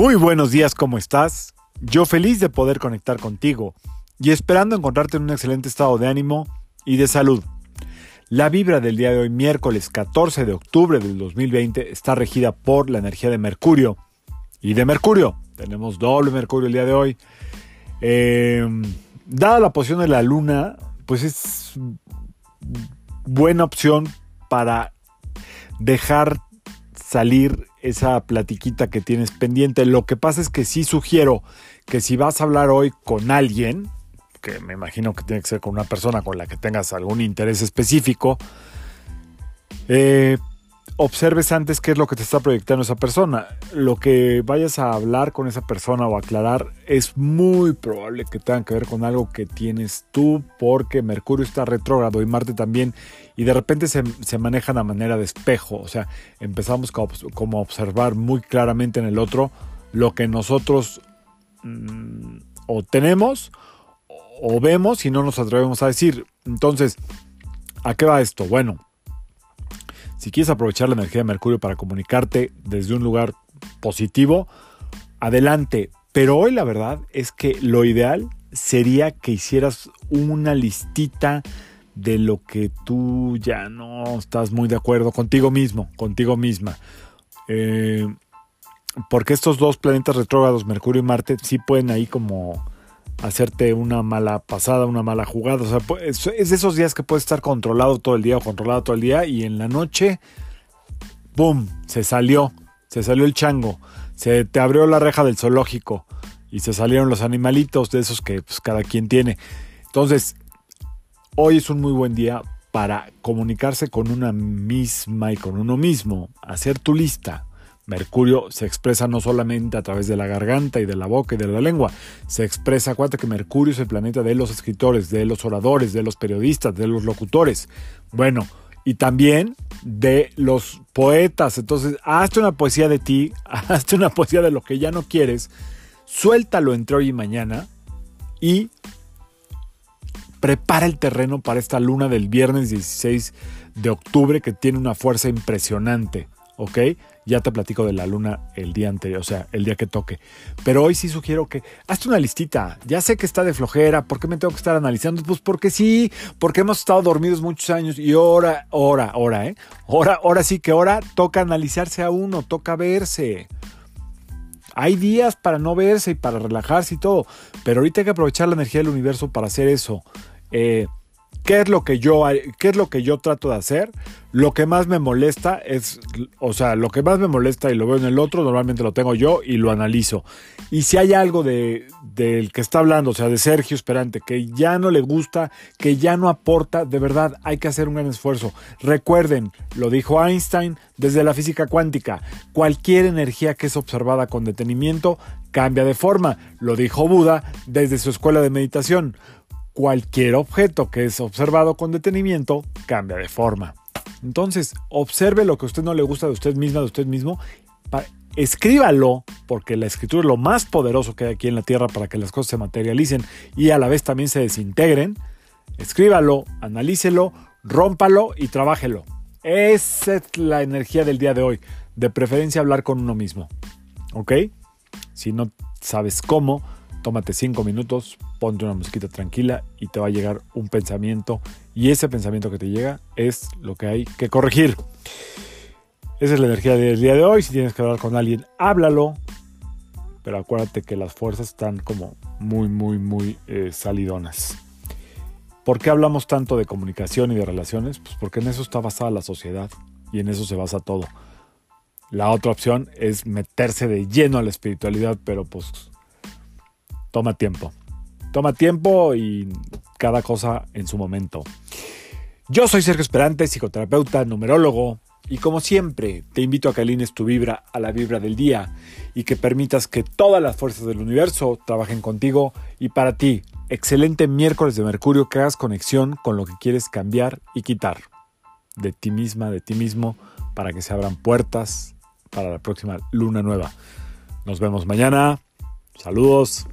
Muy buenos días, ¿cómo estás? Yo feliz de poder conectar contigo y esperando encontrarte en un excelente estado de ánimo y de salud. La vibra del día de hoy, miércoles 14 de octubre del 2020, está regida por la energía de Mercurio. Y de Mercurio, tenemos doble Mercurio el día de hoy. Eh, dada la posición de la luna, pues es buena opción para dejar salir esa platiquita que tienes pendiente. Lo que pasa es que sí sugiero que si vas a hablar hoy con alguien, que me imagino que tiene que ser con una persona con la que tengas algún interés específico, eh, observes antes qué es lo que te está proyectando esa persona. Lo que vayas a hablar con esa persona o aclarar es muy probable que tenga que ver con algo que tienes tú porque Mercurio está retrógrado y Marte también y de repente se, se manejan a manera de espejo. O sea, empezamos como, a observar muy claramente en el otro lo que nosotros mm, o tenemos o vemos y no nos atrevemos a decir. Entonces, ¿a qué va esto? Bueno, si quieres aprovechar la energía de Mercurio para comunicarte desde un lugar positivo, adelante. Pero hoy la verdad es que lo ideal sería que hicieras una listita de lo que tú ya no estás muy de acuerdo contigo mismo, contigo misma. Eh, porque estos dos planetas retrógrados, Mercurio y Marte, sí pueden ahí como hacerte una mala pasada, una mala jugada. O sea, es de esos días que puedes estar controlado todo el día o controlado todo el día y en la noche, ¡boom! Se salió, se salió el chango, se te abrió la reja del zoológico y se salieron los animalitos de esos que pues, cada quien tiene. Entonces, hoy es un muy buen día para comunicarse con una misma y con uno mismo, hacer tu lista, Mercurio se expresa no solamente a través de la garganta y de la boca y de la lengua, se expresa, acuérdate que Mercurio es el planeta de los escritores, de los oradores, de los periodistas, de los locutores. Bueno, y también de los poetas. Entonces, hazte una poesía de ti, hazte una poesía de lo que ya no quieres, suéltalo entre hoy y mañana y prepara el terreno para esta luna del viernes 16 de octubre que tiene una fuerza impresionante. ¿Ok? Ya te platico de la luna el día anterior, o sea, el día que toque. Pero hoy sí sugiero que hazte una listita. Ya sé que está de flojera, ¿por qué me tengo que estar analizando? Pues porque sí, porque hemos estado dormidos muchos años y ahora, ahora, ahora, ¿eh? Ahora, ahora sí que ahora toca analizarse a uno, toca verse. Hay días para no verse y para relajarse y todo, pero ahorita hay que aprovechar la energía del universo para hacer eso. Eh, ¿Qué es lo que yo, qué es lo que yo trato de hacer? Lo que más me molesta es, o sea, lo que más me molesta y lo veo en el otro, normalmente lo tengo yo y lo analizo. Y si hay algo de, del que está hablando, o sea, de Sergio Esperante, que ya no le gusta, que ya no aporta, de verdad hay que hacer un gran esfuerzo. Recuerden, lo dijo Einstein desde la física cuántica, cualquier energía que es observada con detenimiento cambia de forma. Lo dijo Buda desde su escuela de meditación cualquier objeto que es observado con detenimiento cambia de forma. Entonces, observe lo que a usted no le gusta de usted misma, de usted mismo, escríbalo, porque la escritura es lo más poderoso que hay aquí en la Tierra para que las cosas se materialicen y a la vez también se desintegren. Escríbalo, analícelo, rómpalo y trabájelo. Esa es la energía del día de hoy. De preferencia hablar con uno mismo. ¿Ok? Si no sabes cómo, tómate cinco minutos, ponte una mosquita tranquila y te va a llegar un pensamiento y ese pensamiento que te llega es lo que hay que corregir. Esa es la energía del día de hoy. Si tienes que hablar con alguien, háblalo. Pero acuérdate que las fuerzas están como muy, muy, muy eh, salidonas. ¿Por qué hablamos tanto de comunicación y de relaciones? Pues porque en eso está basada la sociedad y en eso se basa todo. La otra opción es meterse de lleno a la espiritualidad, pero pues toma tiempo. Toma tiempo y cada cosa en su momento. Yo soy Sergio Esperante, psicoterapeuta, numerólogo, y como siempre, te invito a que alines tu vibra a la vibra del día y que permitas que todas las fuerzas del universo trabajen contigo y para ti. Excelente miércoles de Mercurio que hagas conexión con lo que quieres cambiar y quitar de ti misma, de ti mismo, para que se abran puertas para la próxima luna nueva. Nos vemos mañana. Saludos.